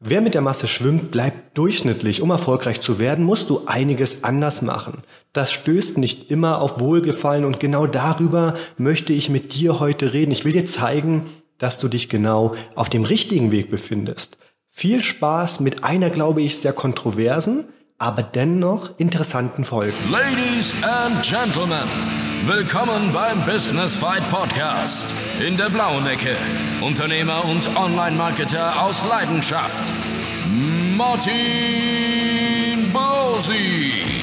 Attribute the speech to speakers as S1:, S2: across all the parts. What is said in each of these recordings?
S1: Wer mit der Masse schwimmt, bleibt durchschnittlich. Um erfolgreich zu werden, musst du einiges anders machen. Das stößt nicht immer auf Wohlgefallen und genau darüber möchte ich mit dir heute reden. Ich will dir zeigen, dass du dich genau auf dem richtigen Weg befindest. Viel Spaß mit einer, glaube ich, sehr kontroversen, aber dennoch interessanten Folge.
S2: Ladies and Gentlemen, willkommen beim Business Fight Podcast. In der blauen Ecke, Unternehmer und Online-Marketer aus Leidenschaft, Martin Bosi.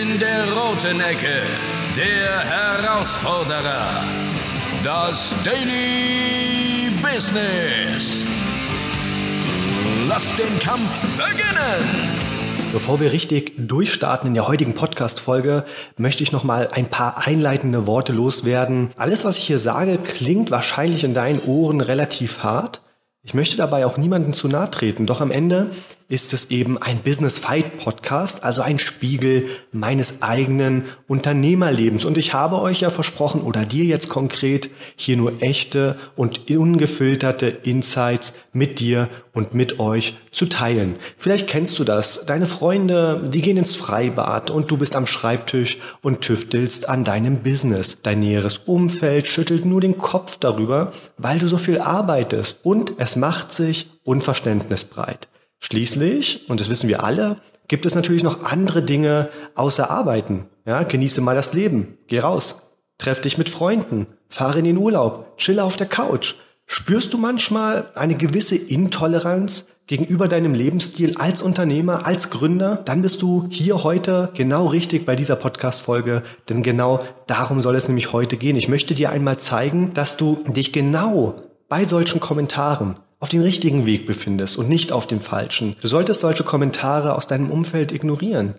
S2: In der roten Ecke, der Herausforderer, das Daily Business. Lasst den Kampf beginnen!
S1: Bevor wir richtig durchstarten in der heutigen Podcast-Folge, möchte ich noch mal ein paar einleitende Worte loswerden. Alles, was ich hier sage, klingt wahrscheinlich in deinen Ohren relativ hart. Ich möchte dabei auch niemanden zu nahe treten, doch am Ende ist es eben ein Business Fight Podcast, also ein Spiegel meines eigenen Unternehmerlebens. Und ich habe euch ja versprochen oder dir jetzt konkret hier nur echte und ungefilterte Insights mit dir und mit euch zu teilen. Vielleicht kennst du das. Deine Freunde, die gehen ins Freibad und du bist am Schreibtisch und tüftelst an deinem Business. Dein näheres Umfeld schüttelt nur den Kopf darüber, weil du so viel arbeitest und es macht sich Unverständnis breit. Schließlich, und das wissen wir alle, gibt es natürlich noch andere Dinge außer Arbeiten. Ja, genieße mal das Leben, geh raus, treff dich mit Freunden, fahre in den Urlaub, chill auf der Couch. Spürst du manchmal eine gewisse Intoleranz gegenüber deinem Lebensstil als Unternehmer, als Gründer? Dann bist du hier heute genau richtig bei dieser Podcast-Folge, denn genau darum soll es nämlich heute gehen. Ich möchte dir einmal zeigen, dass du dich genau bei solchen Kommentaren auf den richtigen Weg befindest und nicht auf dem falschen. Du solltest solche Kommentare aus deinem Umfeld ignorieren.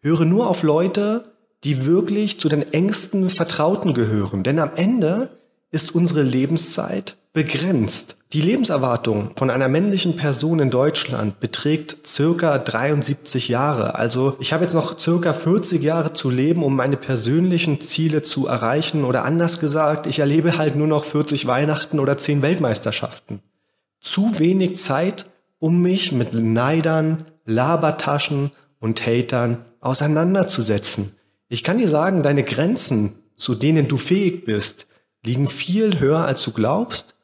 S1: Höre nur auf Leute, die wirklich zu den engsten Vertrauten gehören. Denn am Ende ist unsere Lebenszeit begrenzt. Die Lebenserwartung von einer männlichen Person in Deutschland beträgt circa 73 Jahre. Also ich habe jetzt noch circa 40 Jahre zu leben, um meine persönlichen Ziele zu erreichen. Oder anders gesagt, ich erlebe halt nur noch 40 Weihnachten oder 10 Weltmeisterschaften zu wenig Zeit, um mich mit Neidern, Labertaschen und Hatern auseinanderzusetzen. Ich kann dir sagen, deine Grenzen, zu denen du fähig bist, liegen viel höher, als du glaubst.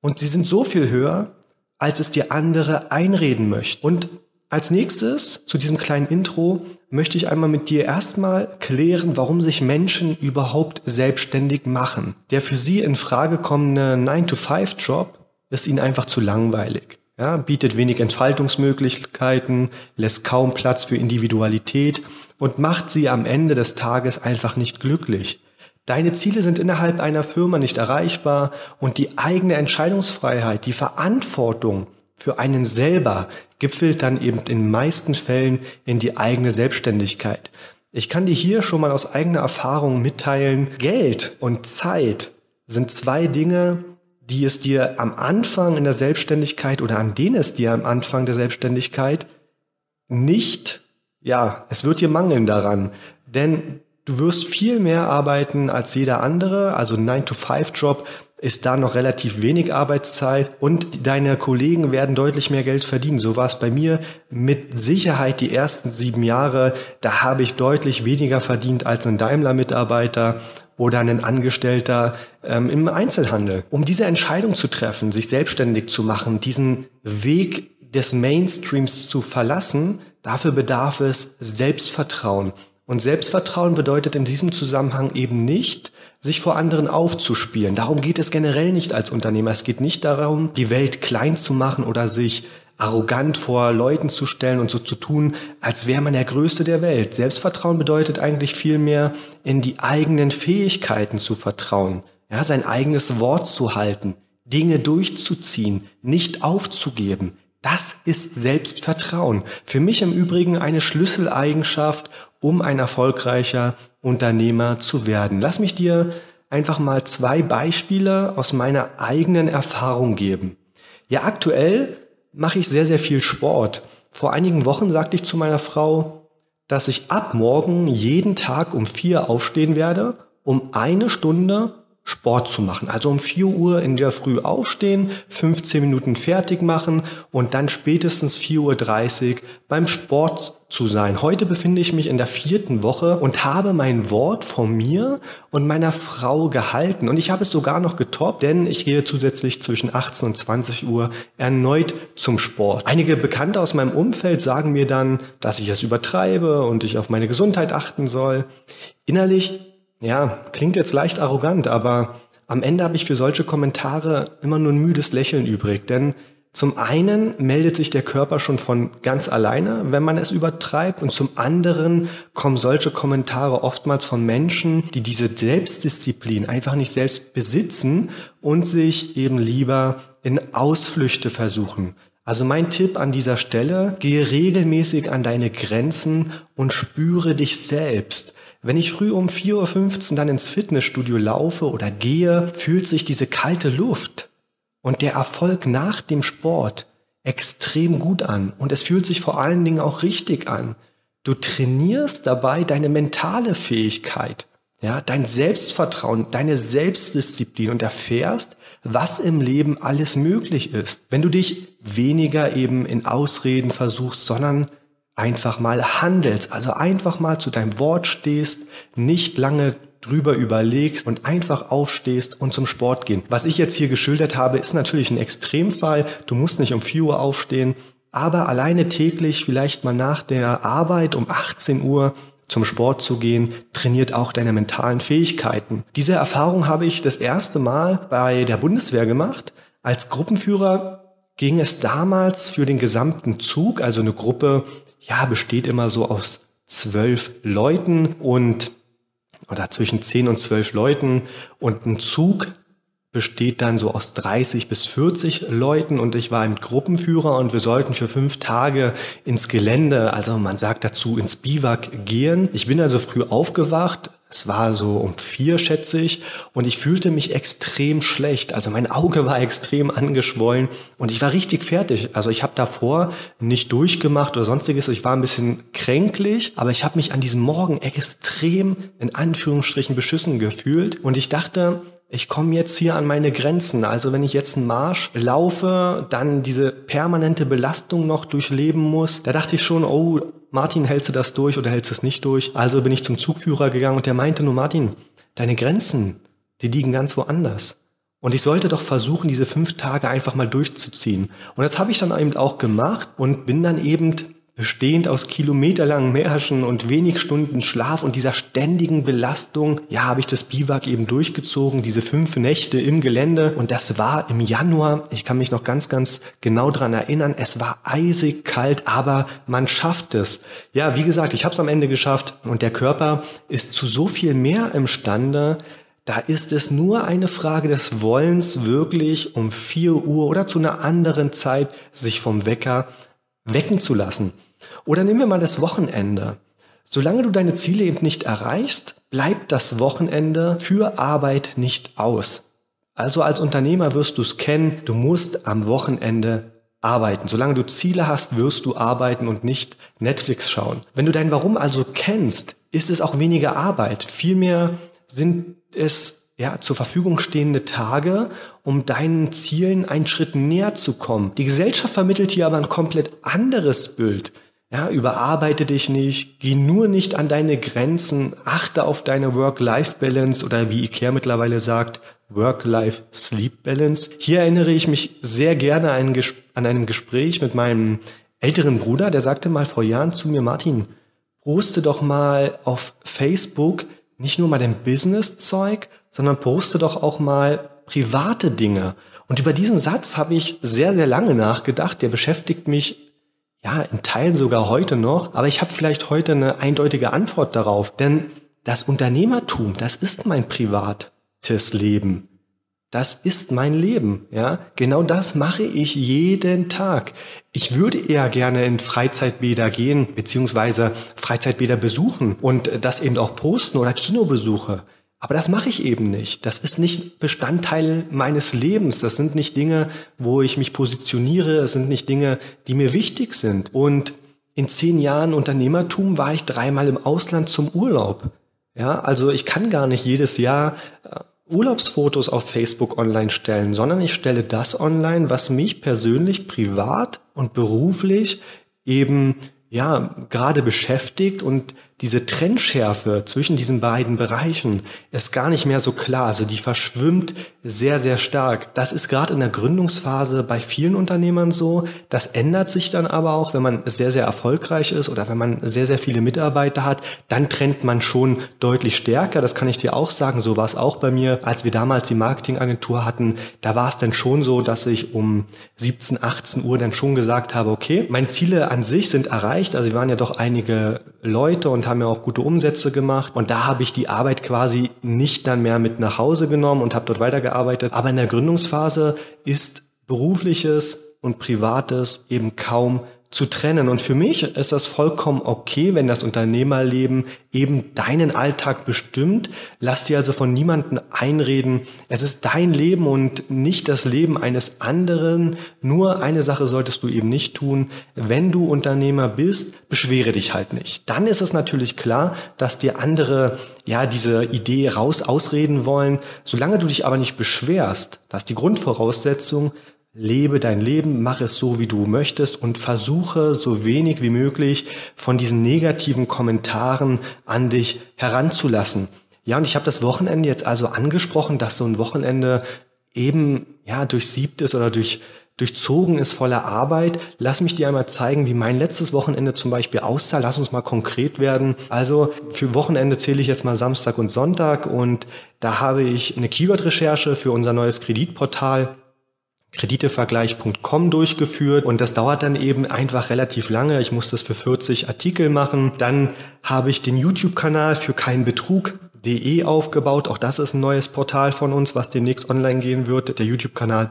S1: Und sie sind so viel höher, als es dir andere einreden möchten. Und als nächstes zu diesem kleinen Intro möchte ich einmal mit dir erstmal klären, warum sich Menschen überhaupt selbstständig machen. Der für sie in Frage kommende 9-to-5-Job ist ihnen einfach zu langweilig. Ja, bietet wenig Entfaltungsmöglichkeiten, lässt kaum Platz für Individualität und macht sie am Ende des Tages einfach nicht glücklich. Deine Ziele sind innerhalb einer Firma nicht erreichbar und die eigene Entscheidungsfreiheit, die Verantwortung für einen selber gipfelt dann eben in meisten Fällen in die eigene Selbstständigkeit. Ich kann dir hier schon mal aus eigener Erfahrung mitteilen, Geld und Zeit sind zwei Dinge, die es dir am Anfang in der Selbstständigkeit oder an denen es dir am Anfang der Selbstständigkeit nicht, ja, es wird dir mangeln daran. Denn du wirst viel mehr arbeiten als jeder andere. Also 9-to-5-Job ist da noch relativ wenig Arbeitszeit und deine Kollegen werden deutlich mehr Geld verdienen. So war es bei mir mit Sicherheit die ersten sieben Jahre. Da habe ich deutlich weniger verdient als ein Daimler-Mitarbeiter oder ein Angestellter ähm, im Einzelhandel. Um diese Entscheidung zu treffen, sich selbstständig zu machen, diesen Weg des Mainstreams zu verlassen, dafür bedarf es Selbstvertrauen. Und Selbstvertrauen bedeutet in diesem Zusammenhang eben nicht, sich vor anderen aufzuspielen. Darum geht es generell nicht als Unternehmer. Es geht nicht darum, die Welt klein zu machen oder sich arrogant vor Leuten zu stellen und so zu tun, als wäre man der Größte der Welt. Selbstvertrauen bedeutet eigentlich vielmehr, in die eigenen Fähigkeiten zu vertrauen, ja, sein eigenes Wort zu halten, Dinge durchzuziehen, nicht aufzugeben. Das ist Selbstvertrauen. Für mich im Übrigen eine Schlüsseleigenschaft, um ein erfolgreicher Unternehmer zu werden. Lass mich dir einfach mal zwei Beispiele aus meiner eigenen Erfahrung geben. Ja, aktuell mache ich sehr, sehr viel Sport. Vor einigen Wochen sagte ich zu meiner Frau, dass ich ab morgen jeden Tag um vier aufstehen werde, um eine Stunde Sport zu machen. Also um 4 Uhr in der Früh aufstehen, 15 Minuten fertig machen und dann spätestens 4.30 Uhr beim Sport zu sein. Heute befinde ich mich in der vierten Woche und habe mein Wort von mir und meiner Frau gehalten. Und ich habe es sogar noch getoppt, denn ich gehe zusätzlich zwischen 18 und 20 Uhr erneut zum Sport. Einige Bekannte aus meinem Umfeld sagen mir dann, dass ich es übertreibe und ich auf meine Gesundheit achten soll. Innerlich ja, klingt jetzt leicht arrogant, aber am Ende habe ich für solche Kommentare immer nur ein müdes Lächeln übrig, denn zum einen meldet sich der Körper schon von ganz alleine, wenn man es übertreibt, und zum anderen kommen solche Kommentare oftmals von Menschen, die diese Selbstdisziplin einfach nicht selbst besitzen und sich eben lieber in Ausflüchte versuchen. Also mein Tipp an dieser Stelle, gehe regelmäßig an deine Grenzen und spüre dich selbst. Wenn ich früh um 4.15 Uhr dann ins Fitnessstudio laufe oder gehe, fühlt sich diese kalte Luft und der Erfolg nach dem Sport extrem gut an. Und es fühlt sich vor allen Dingen auch richtig an. Du trainierst dabei deine mentale Fähigkeit, ja, dein Selbstvertrauen, deine Selbstdisziplin und erfährst, was im Leben alles möglich ist. Wenn du dich weniger eben in Ausreden versuchst, sondern einfach mal handelst, also einfach mal zu deinem Wort stehst, nicht lange drüber überlegst und einfach aufstehst und zum Sport gehen. Was ich jetzt hier geschildert habe, ist natürlich ein Extremfall. Du musst nicht um 4 Uhr aufstehen, aber alleine täglich, vielleicht mal nach der Arbeit um 18 Uhr zum Sport zu gehen, trainiert auch deine mentalen Fähigkeiten. Diese Erfahrung habe ich das erste Mal bei der Bundeswehr gemacht. Als Gruppenführer ging es damals für den gesamten Zug, also eine Gruppe ja, besteht immer so aus zwölf Leuten und oder zwischen zehn und zwölf Leuten und ein Zug besteht dann so aus 30 bis 40 Leuten und ich war im Gruppenführer und wir sollten für fünf Tage ins Gelände, also man sagt dazu ins Biwak gehen. Ich bin also früh aufgewacht, es war so um vier, schätze ich, und ich fühlte mich extrem schlecht. Also mein Auge war extrem angeschwollen und ich war richtig fertig. Also ich habe davor nicht durchgemacht oder sonstiges. Ich war ein bisschen kränklich, aber ich habe mich an diesem Morgen extrem in Anführungsstrichen beschissen gefühlt und ich dachte, ich komme jetzt hier an meine Grenzen. Also wenn ich jetzt einen Marsch laufe, dann diese permanente Belastung noch durchleben muss, da dachte ich schon, oh, Martin, hältst du das durch oder hältst du es nicht durch? Also bin ich zum Zugführer gegangen und der meinte nur, Martin, deine Grenzen, die liegen ganz woanders. Und ich sollte doch versuchen, diese fünf Tage einfach mal durchzuziehen. Und das habe ich dann eben auch gemacht und bin dann eben bestehend aus kilometerlangen Märschen und wenig Stunden Schlaf und dieser ständigen Belastung, ja, habe ich das Biwak eben durchgezogen, diese fünf Nächte im Gelände und das war im Januar, ich kann mich noch ganz, ganz genau dran erinnern, es war eisig kalt, aber man schafft es. Ja, wie gesagt, ich habe es am Ende geschafft und der Körper ist zu so viel mehr imstande, da ist es nur eine Frage des Wollens, wirklich um vier Uhr oder zu einer anderen Zeit sich vom Wecker wecken zu lassen. Oder nehmen wir mal das Wochenende. Solange du deine Ziele eben nicht erreichst, bleibt das Wochenende für Arbeit nicht aus. Also als Unternehmer wirst du es kennen, du musst am Wochenende arbeiten. Solange du Ziele hast, wirst du arbeiten und nicht Netflix schauen. Wenn du dein Warum also kennst, ist es auch weniger Arbeit. Vielmehr sind es ja, zur Verfügung stehende Tage, um deinen Zielen einen Schritt näher zu kommen. Die Gesellschaft vermittelt hier aber ein komplett anderes Bild. Ja, überarbeite dich nicht, geh nur nicht an deine Grenzen, achte auf deine Work-Life-Balance oder wie Ikea mittlerweile sagt, Work-Life-Sleep-Balance. Hier erinnere ich mich sehr gerne an, einem Gespräch mit meinem älteren Bruder, der sagte mal vor Jahren zu mir, Martin, poste doch mal auf Facebook nicht nur mal dein Business-Zeug, sondern poste doch auch mal private Dinge. Und über diesen Satz habe ich sehr, sehr lange nachgedacht. Der beschäftigt mich ja, in Teilen sogar heute noch, aber ich habe vielleicht heute eine eindeutige Antwort darauf. Denn das Unternehmertum, das ist mein privates Leben. Das ist mein Leben, ja. Genau das mache ich jeden Tag. Ich würde eher gerne in Freizeitbäder gehen, beziehungsweise Freizeitbäder besuchen und das eben auch posten oder Kinobesuche. Aber das mache ich eben nicht. Das ist nicht Bestandteil meines Lebens. Das sind nicht Dinge, wo ich mich positioniere. Das sind nicht Dinge, die mir wichtig sind. Und in zehn Jahren Unternehmertum war ich dreimal im Ausland zum Urlaub. Ja, also ich kann gar nicht jedes Jahr äh, Urlaubsfotos auf Facebook online stellen, sondern ich stelle das online, was mich persönlich privat und beruflich eben ja, gerade beschäftigt und diese Trennschärfe zwischen diesen beiden Bereichen ist gar nicht mehr so klar. Also die verschwimmt sehr, sehr stark. Das ist gerade in der Gründungsphase bei vielen Unternehmern so. Das ändert sich dann aber auch, wenn man sehr, sehr erfolgreich ist oder wenn man sehr, sehr viele Mitarbeiter hat. Dann trennt man schon deutlich stärker. Das kann ich dir auch sagen. So war es auch bei mir. Als wir damals die Marketingagentur hatten, da war es dann schon so, dass ich um 17, 18 Uhr dann schon gesagt habe, okay, meine Ziele an sich sind erreicht. Also wir waren ja doch einige Leute und haben ja auch gute Umsätze gemacht. Und da habe ich die Arbeit quasi nicht dann mehr mit nach Hause genommen und habe dort weitergearbeitet. Aber in der Gründungsphase ist berufliches und privates eben kaum zu trennen. Und für mich ist das vollkommen okay, wenn das Unternehmerleben eben deinen Alltag bestimmt. Lass dir also von niemandem einreden. Es ist dein Leben und nicht das Leben eines anderen. Nur eine Sache solltest du eben nicht tun. Wenn du Unternehmer bist, beschwere dich halt nicht. Dann ist es natürlich klar, dass dir andere ja diese Idee raus ausreden wollen. Solange du dich aber nicht beschwerst, das ist die Grundvoraussetzung, Lebe dein Leben, mach es so, wie du möchtest und versuche so wenig wie möglich von diesen negativen Kommentaren an dich heranzulassen. Ja, und ich habe das Wochenende jetzt also angesprochen, dass so ein Wochenende eben ja durchsiebt ist oder durch durchzogen ist voller Arbeit. Lass mich dir einmal zeigen, wie mein letztes Wochenende zum Beispiel aussah. Lass uns mal konkret werden. Also für Wochenende zähle ich jetzt mal Samstag und Sonntag und da habe ich eine Keyword-Recherche für unser neues Kreditportal kreditevergleich.com durchgeführt und das dauert dann eben einfach relativ lange. Ich muss das für 40 Artikel machen. Dann habe ich den YouTube-Kanal für keinen Betrug.de aufgebaut. Auch das ist ein neues Portal von uns, was demnächst online gehen wird. Der YouTube-Kanal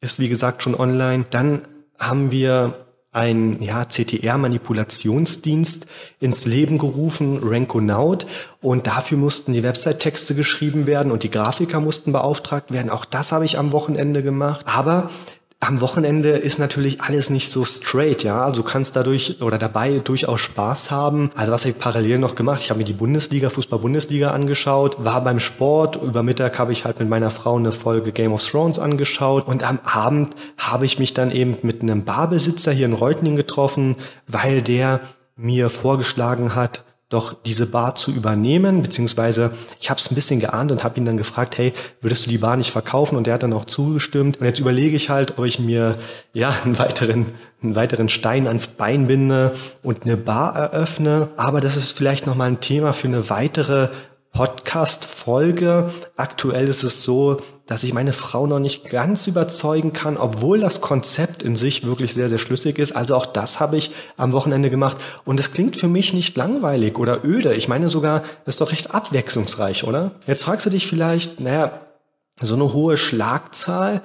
S1: ist wie gesagt schon online. Dann haben wir ein ja, CTR-Manipulationsdienst ins Leben gerufen, Rankonaut. Und dafür mussten die Website-Texte geschrieben werden und die Grafiker mussten beauftragt werden. Auch das habe ich am Wochenende gemacht. Aber am Wochenende ist natürlich alles nicht so straight, ja. Also du kannst dadurch oder dabei durchaus Spaß haben. Also was habe ich parallel noch gemacht? Ich habe mir die Bundesliga, Fußball-Bundesliga angeschaut, war beim Sport. Über Mittag habe ich halt mit meiner Frau eine Folge Game of Thrones angeschaut. Und am Abend habe ich mich dann eben mit einem Barbesitzer hier in Reutning getroffen, weil der mir vorgeschlagen hat, doch diese Bar zu übernehmen, beziehungsweise ich habe es ein bisschen geahnt und habe ihn dann gefragt, hey, würdest du die Bar nicht verkaufen? Und er hat dann auch zugestimmt. Und jetzt überlege ich halt, ob ich mir ja einen weiteren, einen weiteren Stein ans Bein binde und eine Bar eröffne. Aber das ist vielleicht nochmal ein Thema für eine weitere Podcast-Folge. Aktuell ist es so, dass ich meine Frau noch nicht ganz überzeugen kann, obwohl das Konzept in sich wirklich sehr, sehr schlüssig ist. Also auch das habe ich am Wochenende gemacht. Und es klingt für mich nicht langweilig oder öde. Ich meine sogar, das ist doch recht abwechslungsreich, oder? Jetzt fragst du dich vielleicht, naja, so eine hohe Schlagzahl,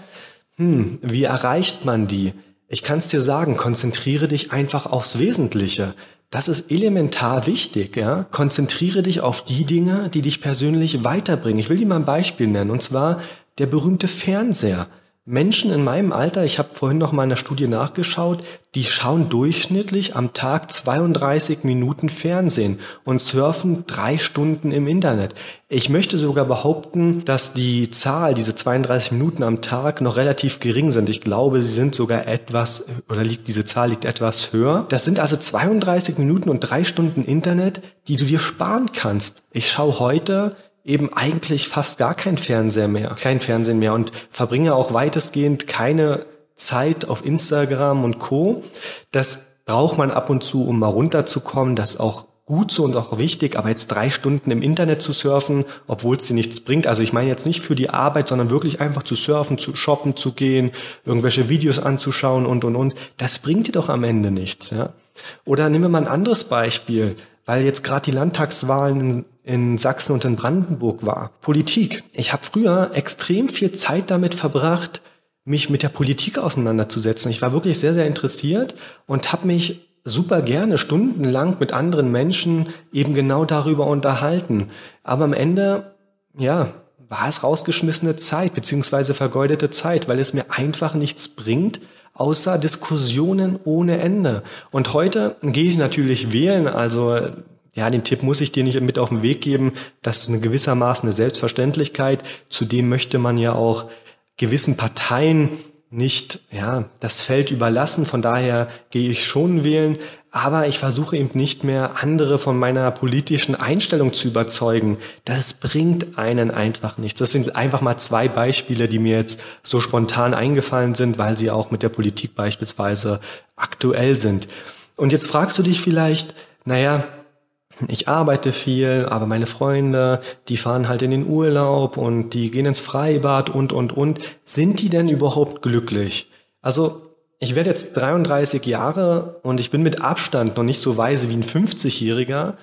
S1: hm, wie erreicht man die? Ich kann es dir sagen, konzentriere dich einfach aufs Wesentliche. Das ist elementar wichtig. Ja? Konzentriere dich auf die Dinge, die dich persönlich weiterbringen. Ich will dir mal ein Beispiel nennen, und zwar der berühmte Fernseher. Menschen in meinem Alter, ich habe vorhin noch mal in der Studie nachgeschaut, die schauen durchschnittlich am Tag 32 Minuten Fernsehen und surfen drei Stunden im Internet. Ich möchte sogar behaupten, dass die Zahl, diese 32 Minuten am Tag, noch relativ gering sind. Ich glaube, sie sind sogar etwas, oder liegt, diese Zahl liegt etwas höher. Das sind also 32 Minuten und drei Stunden Internet, die du dir sparen kannst. Ich schaue heute eben eigentlich fast gar kein Fernseher mehr, kein Fernsehen mehr und verbringe auch weitestgehend keine Zeit auf Instagram und Co. Das braucht man ab und zu, um mal runterzukommen. Das ist auch gut so und auch wichtig, aber jetzt drei Stunden im Internet zu surfen, obwohl es dir nichts bringt. Also ich meine jetzt nicht für die Arbeit, sondern wirklich einfach zu surfen, zu shoppen zu gehen, irgendwelche Videos anzuschauen und und und. Das bringt dir doch am Ende nichts. Ja? Oder nehmen wir mal ein anderes Beispiel, weil jetzt gerade die Landtagswahlen in in Sachsen und in Brandenburg war. Politik. Ich habe früher extrem viel Zeit damit verbracht, mich mit der Politik auseinanderzusetzen. Ich war wirklich sehr, sehr interessiert und habe mich super gerne stundenlang mit anderen Menschen eben genau darüber unterhalten. Aber am Ende, ja, war es rausgeschmissene Zeit beziehungsweise vergeudete Zeit, weil es mir einfach nichts bringt, außer Diskussionen ohne Ende. Und heute gehe ich natürlich wählen, also ja, den Tipp muss ich dir nicht mit auf den Weg geben. Das ist eine gewissermaßen eine Selbstverständlichkeit. Zudem möchte man ja auch gewissen Parteien nicht ja, das Feld überlassen. Von daher gehe ich schon wählen, aber ich versuche eben nicht mehr andere von meiner politischen Einstellung zu überzeugen. Das bringt einen einfach nichts. Das sind einfach mal zwei Beispiele, die mir jetzt so spontan eingefallen sind, weil sie auch mit der Politik beispielsweise aktuell sind. Und jetzt fragst du dich vielleicht, naja, ich arbeite viel, aber meine Freunde, die fahren halt in den Urlaub und die gehen ins Freibad und, und, und. Sind die denn überhaupt glücklich? Also, ich werde jetzt 33 Jahre und ich bin mit Abstand noch nicht so weise wie ein 50-Jähriger,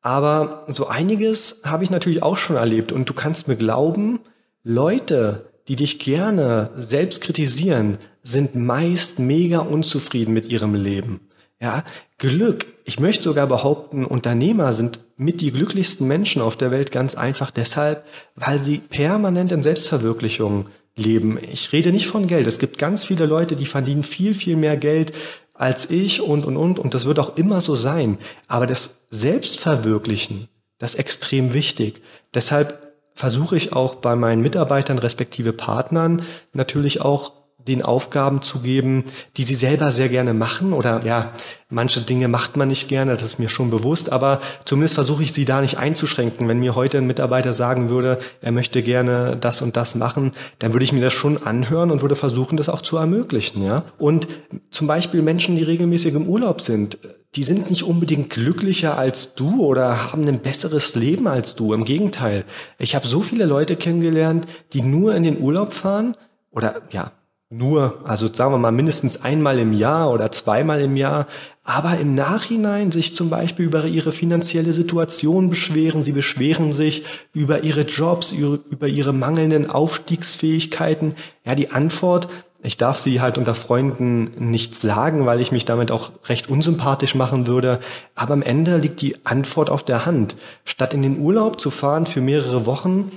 S1: aber so einiges habe ich natürlich auch schon erlebt und du kannst mir glauben, Leute, die dich gerne selbst kritisieren, sind meist mega unzufrieden mit ihrem Leben. Ja, Glück. Ich möchte sogar behaupten, Unternehmer sind mit die glücklichsten Menschen auf der Welt ganz einfach deshalb, weil sie permanent in Selbstverwirklichung leben. Ich rede nicht von Geld. Es gibt ganz viele Leute, die verdienen viel, viel mehr Geld als ich und, und, und. Und das wird auch immer so sein. Aber das Selbstverwirklichen, das ist extrem wichtig. Deshalb versuche ich auch bei meinen Mitarbeitern respektive Partnern natürlich auch den Aufgaben zu geben, die sie selber sehr gerne machen oder ja, manche Dinge macht man nicht gerne, das ist mir schon bewusst, aber zumindest versuche ich sie da nicht einzuschränken. Wenn mir heute ein Mitarbeiter sagen würde, er möchte gerne das und das machen, dann würde ich mir das schon anhören und würde versuchen, das auch zu ermöglichen, ja. Und zum Beispiel Menschen, die regelmäßig im Urlaub sind, die sind nicht unbedingt glücklicher als du oder haben ein besseres Leben als du. Im Gegenteil. Ich habe so viele Leute kennengelernt, die nur in den Urlaub fahren oder ja, nur, also sagen wir mal mindestens einmal im Jahr oder zweimal im Jahr, aber im Nachhinein sich zum Beispiel über ihre finanzielle Situation beschweren. Sie beschweren sich über ihre Jobs, über ihre mangelnden Aufstiegsfähigkeiten. Ja, die Antwort, ich darf sie halt unter Freunden nicht sagen, weil ich mich damit auch recht unsympathisch machen würde. Aber am Ende liegt die Antwort auf der Hand. Statt in den Urlaub zu fahren für mehrere Wochen,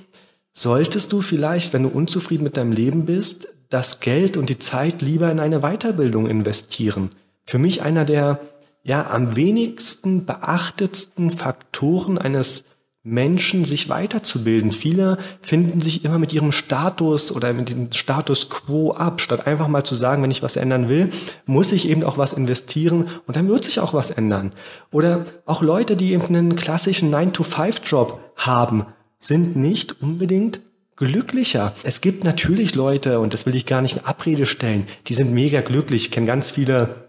S1: solltest du vielleicht, wenn du unzufrieden mit deinem Leben bist, das Geld und die Zeit lieber in eine Weiterbildung investieren. Für mich einer der ja am wenigsten beachtetsten Faktoren eines Menschen, sich weiterzubilden. Viele finden sich immer mit ihrem Status oder mit dem Status quo ab, statt einfach mal zu sagen, wenn ich was ändern will, muss ich eben auch was investieren und dann wird sich auch was ändern. Oder auch Leute, die eben einen klassischen 9-to-5-Job haben, sind nicht unbedingt glücklicher. Es gibt natürlich Leute, und das will ich gar nicht in Abrede stellen, die sind mega glücklich. Ich kenne ganz viele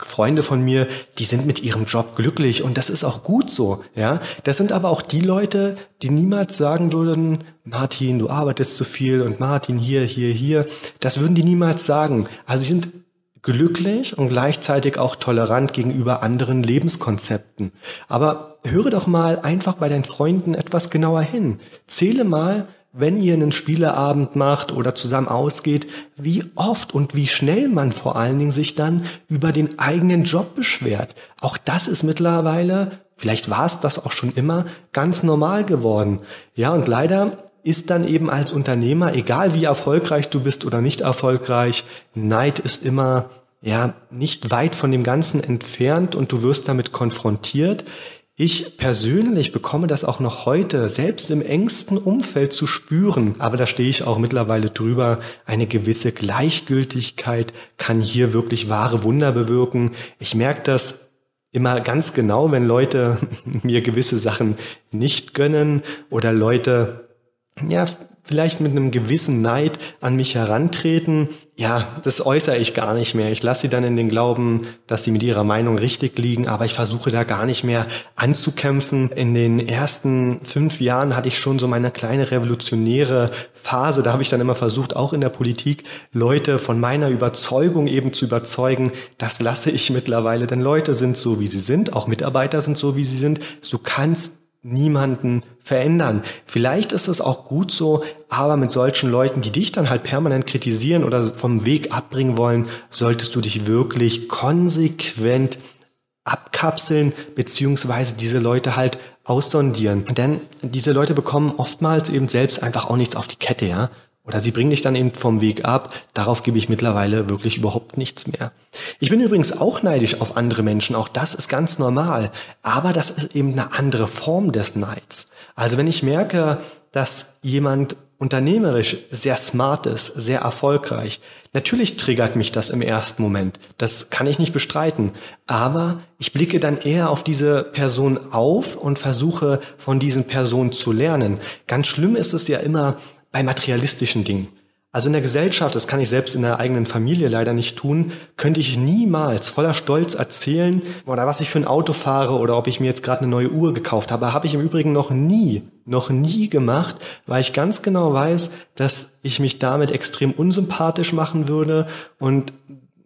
S1: Freunde von mir, die sind mit ihrem Job glücklich und das ist auch gut so, ja. Das sind aber auch die Leute, die niemals sagen würden, Martin, du arbeitest zu viel und Martin hier, hier, hier. Das würden die niemals sagen. Also sie sind glücklich und gleichzeitig auch tolerant gegenüber anderen Lebenskonzepten. Aber höre doch mal einfach bei deinen Freunden etwas genauer hin. Zähle mal, wenn ihr einen Spieleabend macht oder zusammen ausgeht, wie oft und wie schnell man vor allen Dingen sich dann über den eigenen Job beschwert. Auch das ist mittlerweile, vielleicht war es das auch schon immer, ganz normal geworden. Ja, und leider ist dann eben als Unternehmer, egal wie erfolgreich du bist oder nicht erfolgreich, Neid ist immer ja nicht weit von dem Ganzen entfernt und du wirst damit konfrontiert. Ich persönlich bekomme das auch noch heute, selbst im engsten Umfeld zu spüren. Aber da stehe ich auch mittlerweile drüber. Eine gewisse Gleichgültigkeit kann hier wirklich wahre Wunder bewirken. Ich merke das immer ganz genau, wenn Leute mir gewisse Sachen nicht gönnen oder Leute, ja, vielleicht mit einem gewissen Neid an mich herantreten, ja, das äußere ich gar nicht mehr. Ich lasse sie dann in den Glauben, dass sie mit ihrer Meinung richtig liegen, aber ich versuche da gar nicht mehr anzukämpfen. In den ersten fünf Jahren hatte ich schon so meine kleine revolutionäre Phase. Da habe ich dann immer versucht, auch in der Politik Leute von meiner Überzeugung eben zu überzeugen. Das lasse ich mittlerweile, denn Leute sind so, wie sie sind, auch Mitarbeiter sind so, wie sie sind. Du kannst niemanden verändern. Vielleicht ist es auch gut so, aber mit solchen Leuten, die dich dann halt permanent kritisieren oder vom Weg abbringen wollen, solltest du dich wirklich konsequent abkapseln, beziehungsweise diese Leute halt aussondieren. Denn diese Leute bekommen oftmals eben selbst einfach auch nichts auf die Kette, ja. Oder sie bringen dich dann eben vom Weg ab. Darauf gebe ich mittlerweile wirklich überhaupt nichts mehr. Ich bin übrigens auch neidisch auf andere Menschen. Auch das ist ganz normal. Aber das ist eben eine andere Form des Neids. Also wenn ich merke, dass jemand unternehmerisch sehr smart ist, sehr erfolgreich. Natürlich triggert mich das im ersten Moment. Das kann ich nicht bestreiten. Aber ich blicke dann eher auf diese Person auf und versuche von diesen Personen zu lernen. Ganz schlimm ist es ja immer, bei materialistischen Dingen. Also in der Gesellschaft, das kann ich selbst in der eigenen Familie leider nicht tun, könnte ich niemals voller Stolz erzählen, oder was ich für ein Auto fahre oder ob ich mir jetzt gerade eine neue Uhr gekauft habe. Habe ich im Übrigen noch nie, noch nie gemacht, weil ich ganz genau weiß, dass ich mich damit extrem unsympathisch machen würde und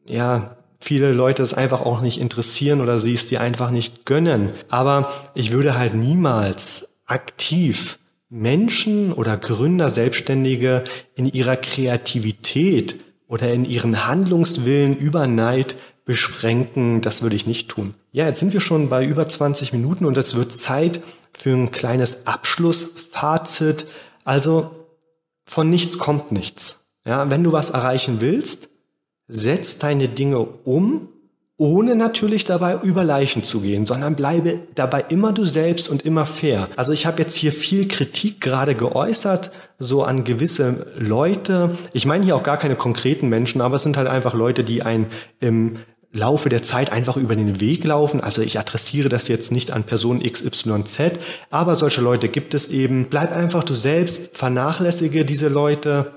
S1: ja, viele Leute es einfach auch nicht interessieren oder sie es dir einfach nicht gönnen. Aber ich würde halt niemals aktiv Menschen oder Gründer, Selbstständige in ihrer Kreativität oder in ihren Handlungswillen über Neid beschränken, das würde ich nicht tun. Ja, jetzt sind wir schon bei über 20 Minuten und es wird Zeit für ein kleines Abschlussfazit. Also von nichts kommt nichts. Ja, wenn du was erreichen willst, setz deine Dinge um ohne natürlich dabei über Leichen zu gehen, sondern bleibe dabei immer du selbst und immer fair. Also ich habe jetzt hier viel Kritik gerade geäußert, so an gewisse Leute. Ich meine hier auch gar keine konkreten Menschen, aber es sind halt einfach Leute, die ein im Laufe der Zeit einfach über den Weg laufen. Also ich adressiere das jetzt nicht an Person XYZ, aber solche Leute gibt es eben. Bleib einfach du selbst, vernachlässige diese Leute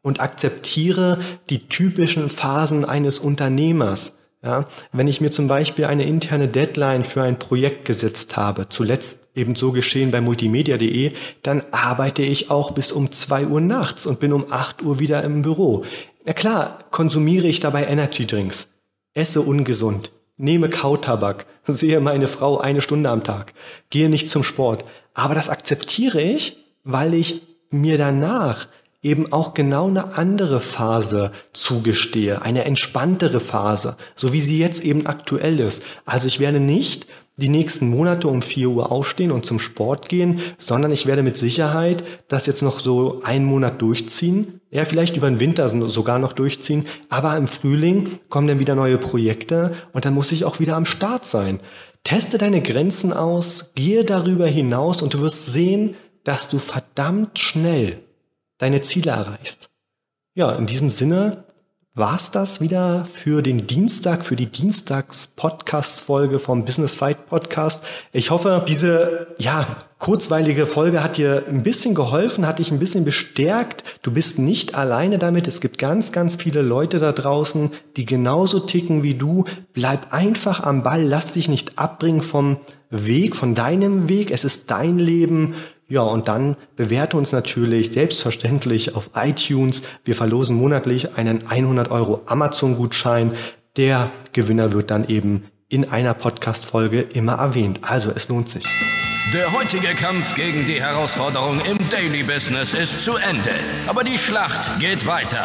S1: und akzeptiere die typischen Phasen eines Unternehmers. Ja, wenn ich mir zum Beispiel eine interne Deadline für ein Projekt gesetzt habe, zuletzt eben so geschehen bei multimedia.de, dann arbeite ich auch bis um zwei Uhr nachts und bin um acht Uhr wieder im Büro. Na klar, konsumiere ich dabei Energy Drinks, esse ungesund, nehme Kautabak, sehe meine Frau eine Stunde am Tag, gehe nicht zum Sport. Aber das akzeptiere ich, weil ich mir danach eben auch genau eine andere Phase zugestehe, eine entspanntere Phase, so wie sie jetzt eben aktuell ist. Also ich werde nicht die nächsten Monate um 4 Uhr aufstehen und zum Sport gehen, sondern ich werde mit Sicherheit das jetzt noch so einen Monat durchziehen, ja vielleicht über den Winter sogar noch durchziehen, aber im Frühling kommen dann wieder neue Projekte und dann muss ich auch wieder am Start sein. Teste deine Grenzen aus, gehe darüber hinaus und du wirst sehen, dass du verdammt schnell deine Ziele erreichst. Ja, in diesem Sinne war's das wieder für den Dienstag, für die Dienstags-Podcast-Folge vom Business Fight Podcast. Ich hoffe, diese, ja, kurzweilige Folge hat dir ein bisschen geholfen, hat dich ein bisschen bestärkt. Du bist nicht alleine damit. Es gibt ganz, ganz viele Leute da draußen, die genauso ticken wie du. Bleib einfach am Ball. Lass dich nicht abbringen vom Weg, von deinem Weg. Es ist dein Leben. Ja, und dann bewerte uns natürlich selbstverständlich auf iTunes. Wir verlosen monatlich einen 100 Euro Amazon-Gutschein. Der Gewinner wird dann eben in einer Podcast-Folge immer erwähnt. Also es lohnt sich.
S2: Der heutige Kampf gegen die Herausforderung im Daily Business ist zu Ende. Aber die Schlacht geht weiter.